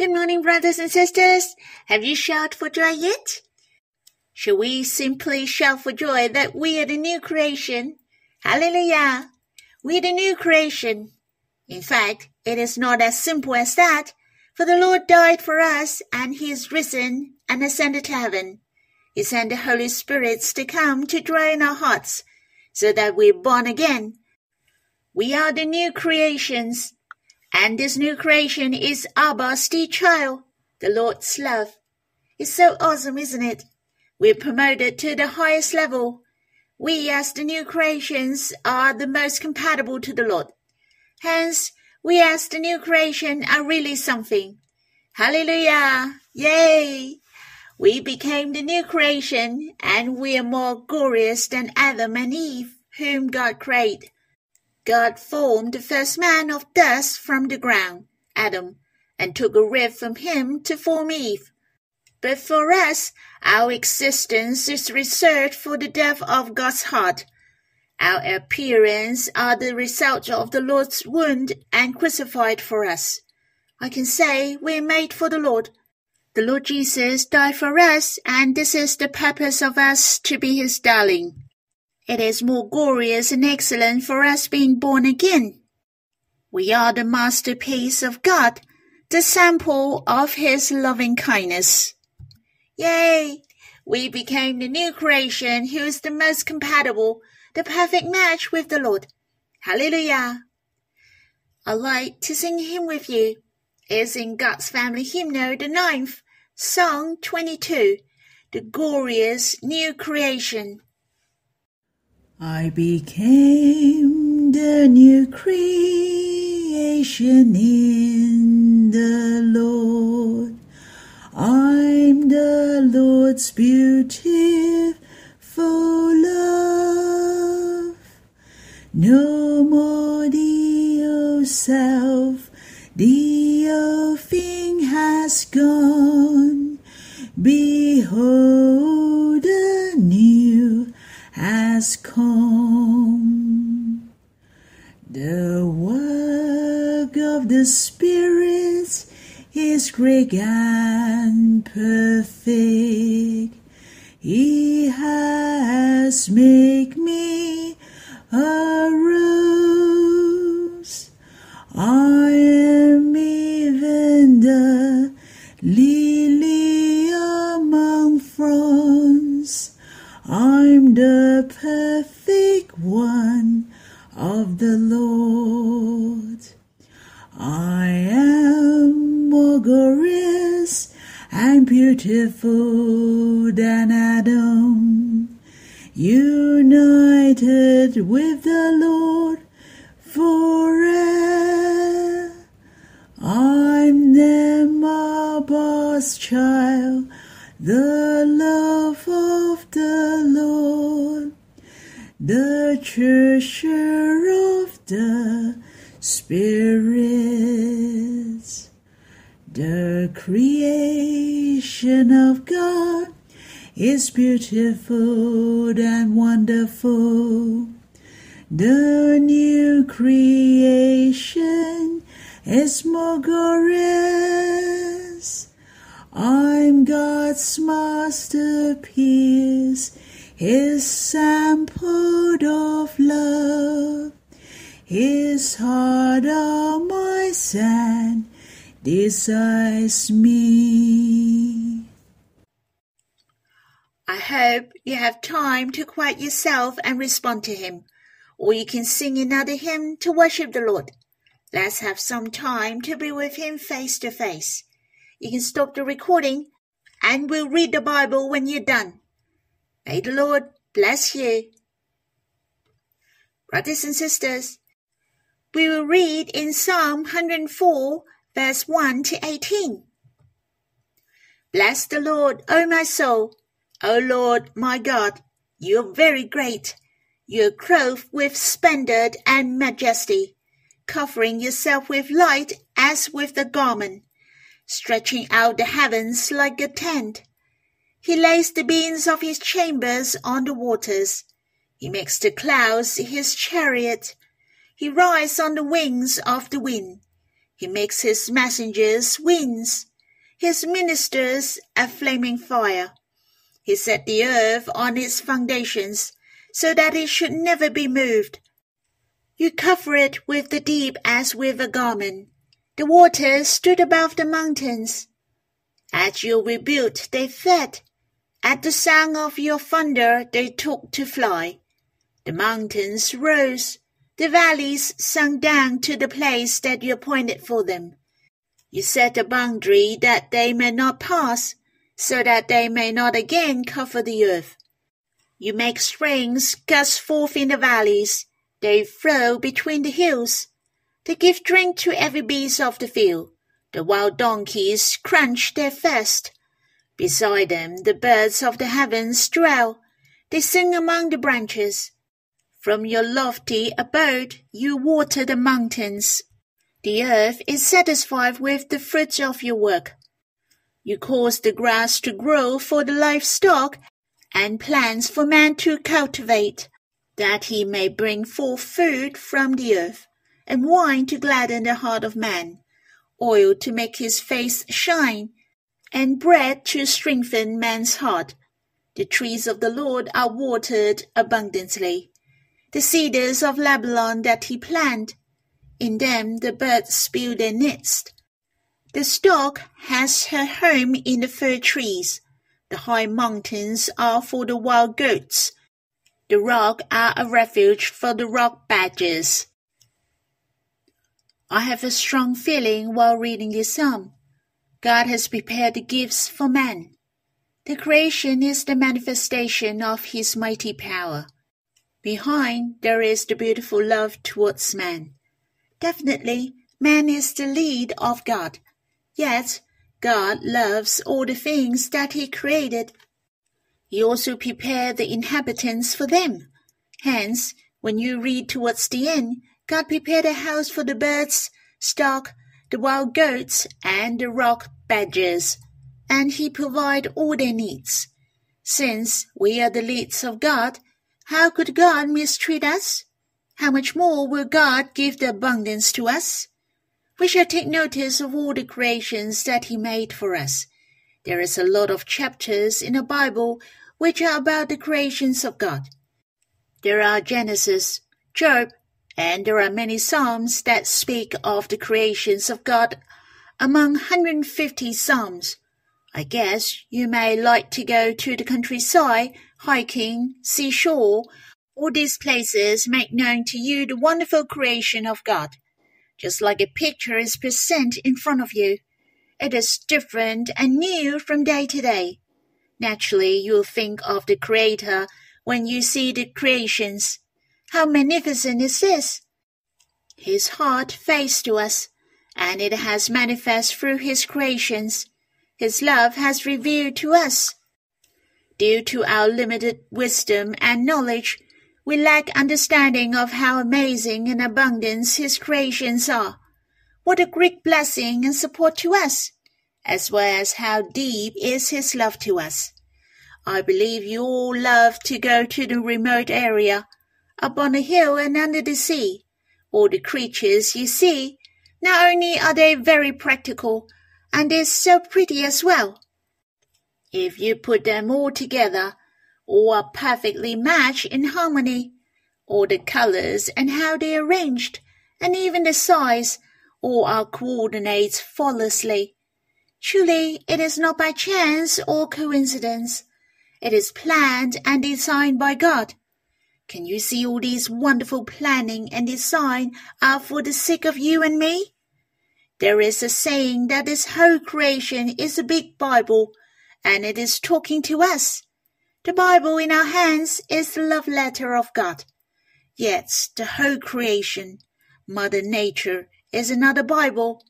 Good morning, brothers and sisters. Have you shouted for joy yet? Shall we simply shout for joy that we are the new creation? Hallelujah! We are the new creation. In fact, it is not as simple as that, for the Lord died for us and he is risen and ascended to heaven. He sent the Holy Spirit to come to dwell in our hearts so that we're born again. We are the new creations and this new creation is Abba's dear child, the Lord's love. It's so awesome, isn't it? We're promoted to the highest level. We, as the new creations, are the most compatible to the Lord. Hence, we as the new creation are really something. Hallelujah! Yay! We became the new creation, and we are more glorious than Adam and Eve, whom God created. God formed the first man of dust from the ground, Adam, and took a rib from him to form Eve. But for us, our existence is reserved for the depth of God's heart. Our appearance are the result of the Lord's wound and crucified for us. I can say we're made for the Lord. The Lord Jesus died for us, and this is the purpose of us to be his darling. It is more glorious and excellent for us being born again. We are the masterpiece of God, the sample of His loving kindness. Yay! We became the new creation who is the most compatible, the perfect match with the Lord. Hallelujah! I'd like to sing a hymn with you. It's in God's Family Hymnal, the ninth, Song 22, the glorious new creation. I became the new creation in the Lord. I'm the Lord's beautiful love. No more the old self, the old thing has gone. Behold, has come. The work of the Spirit is great and perfect. He has made me a beautiful than Adam, united with the Lord forever. I'm them Abba's child, the love of the Lord, the treasure of the spirits, the creation of God is beautiful and wonderful. The new creation is more glorious. I'm God's masterpiece, His sample of love. His heart of my son desires me. I hope you have time to quiet yourself and respond to Him, or you can sing another hymn to worship the Lord. Let's have some time to be with Him face to face. You can stop the recording and we'll read the Bible when you're done. May the Lord bless you. Brothers and sisters, we will read in Psalm 104, verse 1 to 18. Bless the Lord, O my soul. O Lord, my God, you are very great. You are clothed with splendor and majesty, covering yourself with light as with a garment, stretching out the heavens like a tent. He lays the beams of his chambers on the waters. He makes the clouds his chariot. He rides on the wings of the wind. He makes his messengers winds. his ministers a flaming fire. He set the earth on its foundations, so that it should never be moved. You cover it with the deep as with a garment. The waters stood above the mountains. As you rebuilt, they fled. At the sound of your thunder, they took to fly. The mountains rose. The valleys sunk down to the place that you appointed for them. You set a boundary that they may not pass, so that they may not again cover the earth. You make springs gush forth in the valleys. They flow between the hills. They give drink to every beast of the field. The wild donkeys crunch their fast. Beside them the birds of the heavens dwell. They sing among the branches. From your lofty abode you water the mountains. The earth is satisfied with the fruits of your work. You cause the grass to grow for the livestock and plants for man to cultivate, that he may bring forth food from the earth, and wine to gladden the heart of man, oil to make his face shine, and bread to strengthen man's heart. The trees of the Lord are watered abundantly the cedars of Lebanon that he planted. In them the birds build their nests. The stork has her home in the fir trees. The high mountains are for the wild goats. The rock are a refuge for the rock badgers. I have a strong feeling while reading this psalm. God has prepared the gifts for man. The creation is the manifestation of his mighty power. Behind there is the beautiful love towards man. Definitely, man is the lead of God. Yet, God loves all the things that He created. He also prepared the inhabitants for them. Hence, when you read towards the end, God prepared a house for the birds, stock, the wild goats, and the rock badgers, and He provided all their needs. Since we are the leads of God, how could God mistreat us? How much more will God give the abundance to us? We shall take notice of all the creations that He made for us. There is a lot of chapters in the Bible which are about the creations of God. There are Genesis, Job, and there are many Psalms that speak of the creations of God among 150 Psalms. I guess you may like to go to the countryside hiking, seashore, all these places make known to you the wonderful creation of God. Just like a picture is present in front of you, it is different and new from day to day. Naturally, you'll think of the Creator when you see the creations. How magnificent is this! His heart faced to us, and it has manifest through his creations. His love has revealed to us Due to our limited wisdom and knowledge, we lack understanding of how amazing and abundant His creations are. What a great blessing and support to us, as well as how deep is His love to us. I believe you all love to go to the remote area, up on a hill and under the sea. All the creatures you see, not only are they very practical, and they're so pretty as well, if you put them all together, all are perfectly matched in harmony. All the colors and how they are arranged, and even the size, all are coordinated flawlessly. Truly, it is not by chance or coincidence. It is planned and designed by God. Can you see all these wonderful planning and design are for the sake of you and me? There is a saying that this whole creation is a big Bible and it is talking to us. The Bible in our hands is the love letter of God. Yet the whole creation, Mother Nature, is another Bible.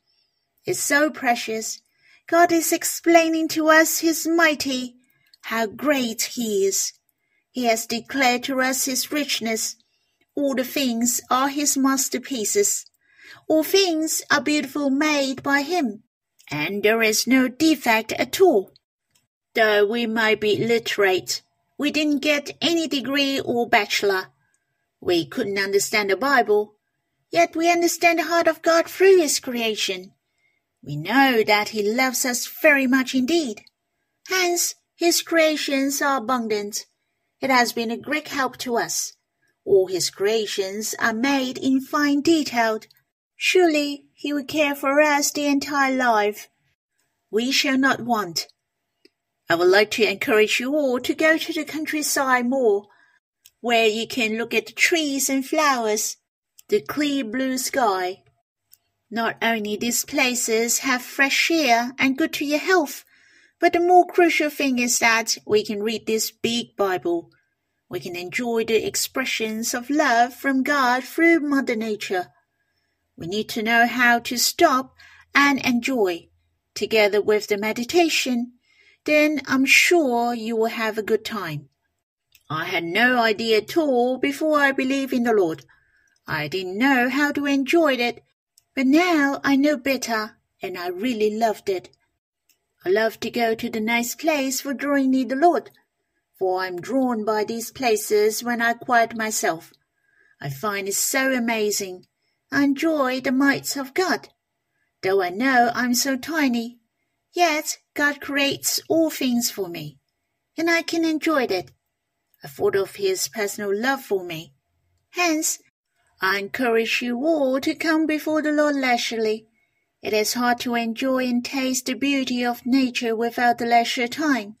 It's so precious. God is explaining to us His mighty, how great He is. He has declared to us His richness. All the things are His masterpieces. All things are beautiful made by Him, and there is no defect at all. Though we might be literate, we didn't get any degree or bachelor. We couldn't understand the Bible, yet we understand the heart of God through His creation. We know that he loves us very much indeed. Hence, his creations are abundant. It has been a great help to us. All his creations are made in fine detail. Surely he will care for us the entire life. We shall not want. I would like to encourage you all to go to the countryside more, where you can look at the trees and flowers, the clear blue sky. Not only these places have fresh air and good to your health, but the more crucial thing is that we can read this big Bible. We can enjoy the expressions of love from God through Mother Nature. We need to know how to stop and enjoy, together with the meditation. Then I'm sure you will have a good time. I had no idea at all before I believed in the Lord. I didn't know how to enjoy it, but now I know better, and I really loved it. I love to go to the nice place for drawing near the Lord for I'm drawn by these places when I quiet myself. I find it so amazing. I enjoy the might of God. Though I know I'm so tiny, yet God creates all things for me, and I can enjoy it. Thought of His personal love for me. Hence, I encourage you all to come before the Lord leisurely. It is hard to enjoy and taste the beauty of nature without the leisure time.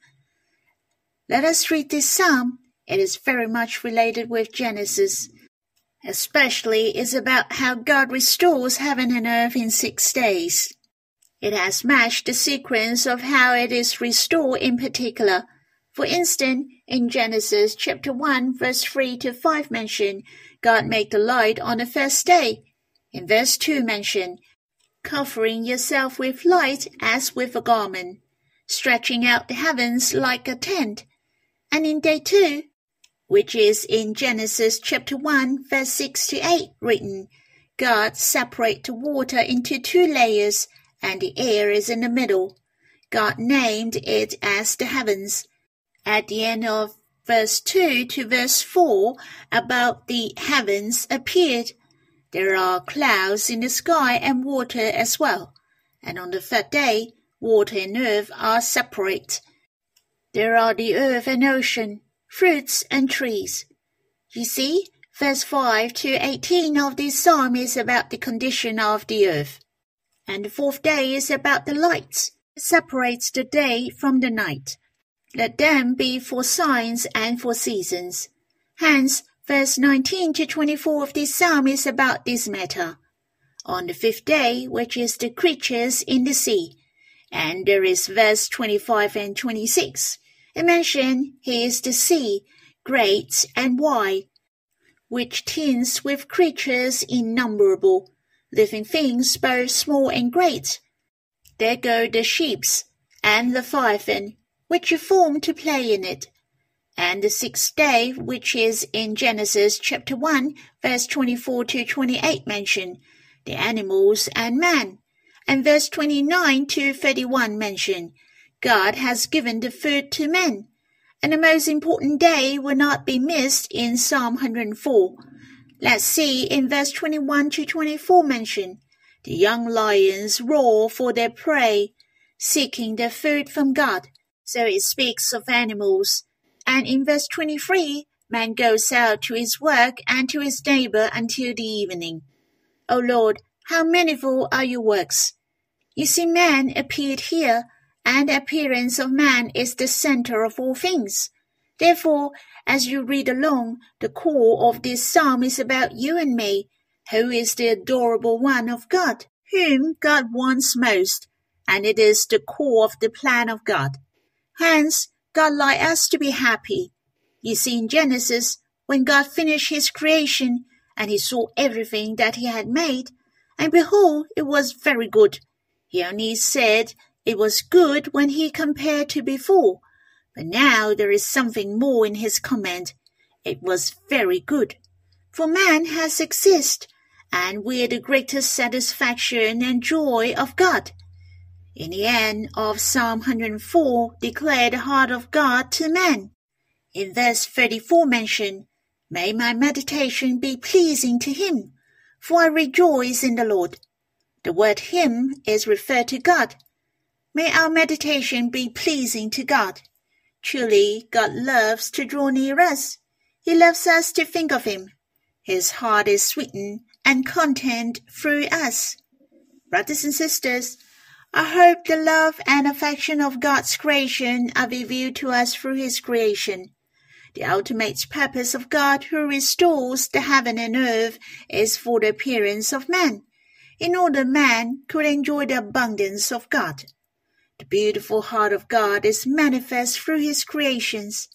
Let us read this psalm. It is very much related with Genesis. Especially is about how God restores heaven and earth in six days. It has matched the sequence of how it is restored in particular. For instance, in Genesis chapter 1 verse 3 to 5 mention, God made the light on the first day. In verse 2 mention, covering yourself with light as with a garment, stretching out the heavens like a tent, and in day two, which is in Genesis chapter 1 verse 6 to 8 written, God separate the water into two layers and the air is in the middle. God named it as the heavens. At the end of verse 2 to verse 4 about the heavens appeared. There are clouds in the sky and water as well. And on the third day, water and earth are separate. There are the earth and ocean, fruits and trees. You see, verse 5 to 18 of this psalm is about the condition of the earth. And the fourth day is about the lights. It separates the day from the night. Let them be for signs and for seasons. Hence, verse 19 to 24 of this psalm is about this matter. On the fifth day, which is the creatures in the sea, and there is verse 25 and 26. Imagine he is the sea, great and wide, which teems with creatures innumerable, living things both small and great. There go the sheeps and the leviathan, which are formed to play in it. And the sixth day, which is in Genesis chapter 1, verse 24 to 28 mention, the animals and man. And verse 29 to 31 mention, God has given the food to men, and the most important day will not be missed in Psalm 104. Let's see in verse 21 to 24 mention, the young lions roar for their prey, seeking their food from God. So it speaks of animals. And in verse 23, man goes out to his work and to his neighbor until the evening. O Lord, how manifold are your works! You see, man appeared here and the appearance of man is the center of all things. Therefore, as you read along, the core of this psalm is about you and me, who is the adorable one of God, whom God wants most, and it is the core of the plan of God. Hence, God likes us to be happy. You see, in Genesis, when God finished his creation, and he saw everything that he had made, and behold, it was very good. He only said it was good when he compared to before, but now there is something more in his comment. It was very good. For man has exist, and we are the greatest satisfaction and joy of God. In the end of Psalm 104 declare the heart of God to man. In verse 34 mention, May my meditation be pleasing to him, for I rejoice in the Lord. The word him is referred to God. May our meditation be pleasing to God. Truly, God loves to draw near us. He loves us to think of Him. His heart is sweetened and content through us. Brothers and sisters, I hope the love and affection of God's creation are revealed to us through His creation. The ultimate purpose of God who restores the heaven and earth is for the appearance of man, in order man could enjoy the abundance of God. The beautiful heart of God is manifest through his creations.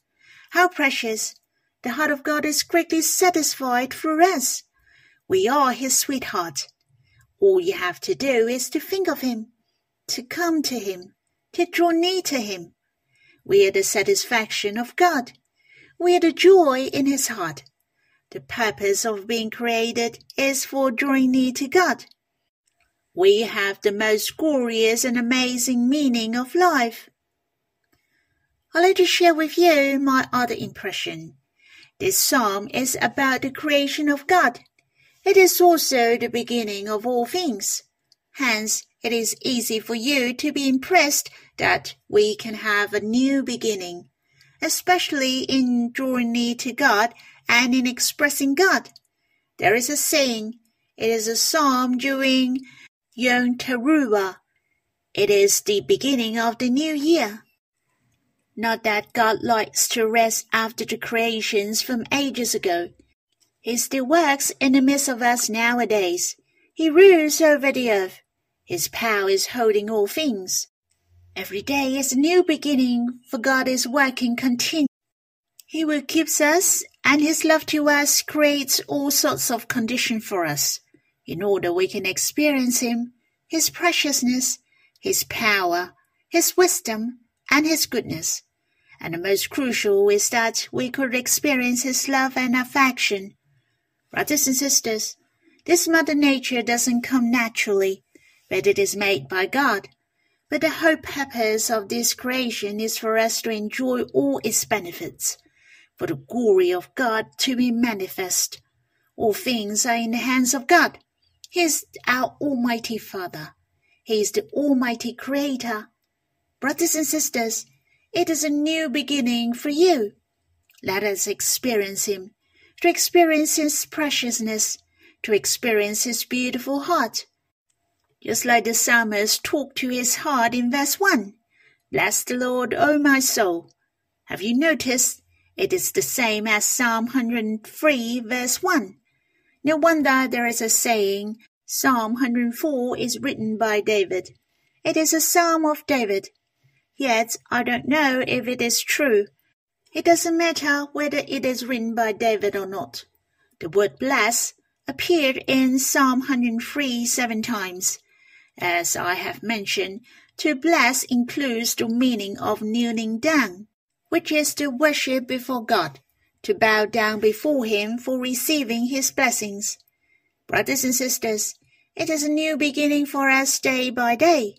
How precious! The heart of God is greatly satisfied through us. We are his sweetheart. All you have to do is to think of him, to come to him, to draw near to him. We are the satisfaction of God. We are the joy in his heart. The purpose of being created is for drawing near to God. We have the most glorious and amazing meaning of life. I'd like to share with you my other impression. This psalm is about the creation of God. It is also the beginning of all things. Hence, it is easy for you to be impressed that we can have a new beginning especially in drawing near to God and in expressing God. There is a saying, it is a psalm during Yom Teruah. It is the beginning of the new year. Not that God likes to rest after the creations from ages ago. He still works in the midst of us nowadays. He rules over the earth. His power is holding all things. Every day is a new beginning, for God is working continually. He will keep us, and His love to us creates all sorts of conditions for us, in order we can experience Him, His preciousness, His power, His wisdom, and His goodness. And the most crucial is that we could experience His love and affection. Brothers and sisters, this Mother Nature doesn't come naturally, but it is made by God but the whole purpose of this creation is for us to enjoy all its benefits, for the glory of God to be manifest. All things are in the hands of God. He is our Almighty Father. He is the Almighty Creator. Brothers and sisters, it is a new beginning for you. Let us experience Him, to experience His preciousness, to experience His beautiful heart just like the psalmist talked to his heart in verse 1. Bless the Lord, O my soul. Have you noticed? It is the same as Psalm 103, verse 1. No wonder there is a saying, Psalm 104 is written by David. It is a psalm of David. Yet I don't know if it is true. It doesn't matter whether it is written by David or not. The word bless appeared in Psalm 103 seven times. As I have mentioned, to bless includes the meaning of kneeling down, which is to worship before God, to bow down before Him for receiving His blessings. Brothers and sisters, it is a new beginning for us day by day.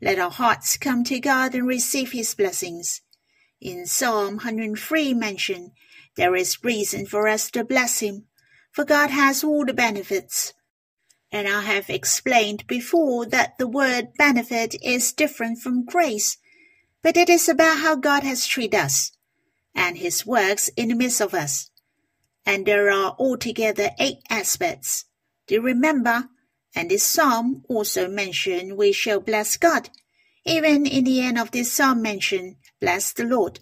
Let our hearts come to God and receive His blessings. In Psalm 103 mention, there is reason for us to bless Him, for God has all the benefits and I have explained before that the word benefit is different from grace, but it is about how God has treated us and his works in the midst of us. And there are altogether eight aspects. Do you remember? And this psalm also mentioned we shall bless God. Even in the end of this psalm mention, bless the Lord.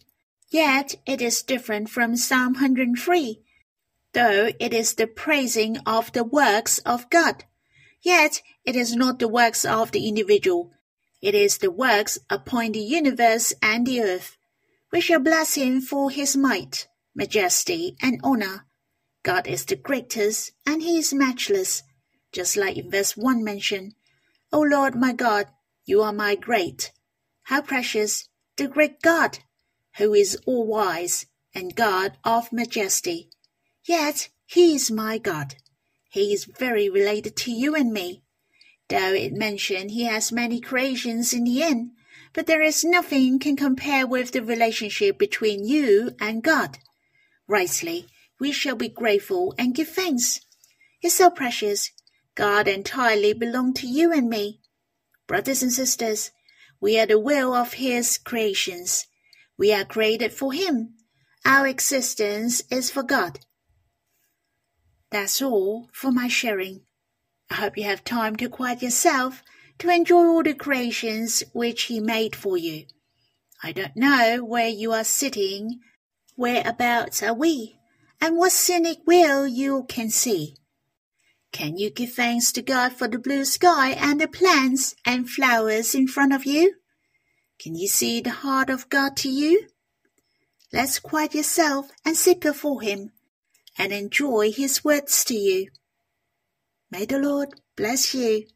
Yet it is different from Psalm 103, though it is the praising of the works of God. Yet it is not the works of the individual. It is the works upon the universe and the earth. We shall bless him for his might, majesty, and honor. God is the greatest, and he is matchless, just like in verse 1 mentioned. O Lord my God, you are my great. How precious, the great God, who is all wise, and God of majesty. Yet he is my God. He is very related to you and me. Though it mentioned he has many creations in the end, but there is nothing can compare with the relationship between you and God. Rightly, we shall be grateful and give thanks. It's so precious. God entirely belong to you and me. Brothers and sisters, we are the will of His creations. We are created for Him. Our existence is for God. That's all for my sharing. I hope you have time to quiet yourself to enjoy all the creations which He made for you. I don't know where you are sitting, whereabouts are we, and what scenic view you can see. Can you give thanks to God for the blue sky and the plants and flowers in front of you? Can you see the heart of God to you? Let's quiet yourself and sit before Him and enjoy His words to you. May the Lord bless you.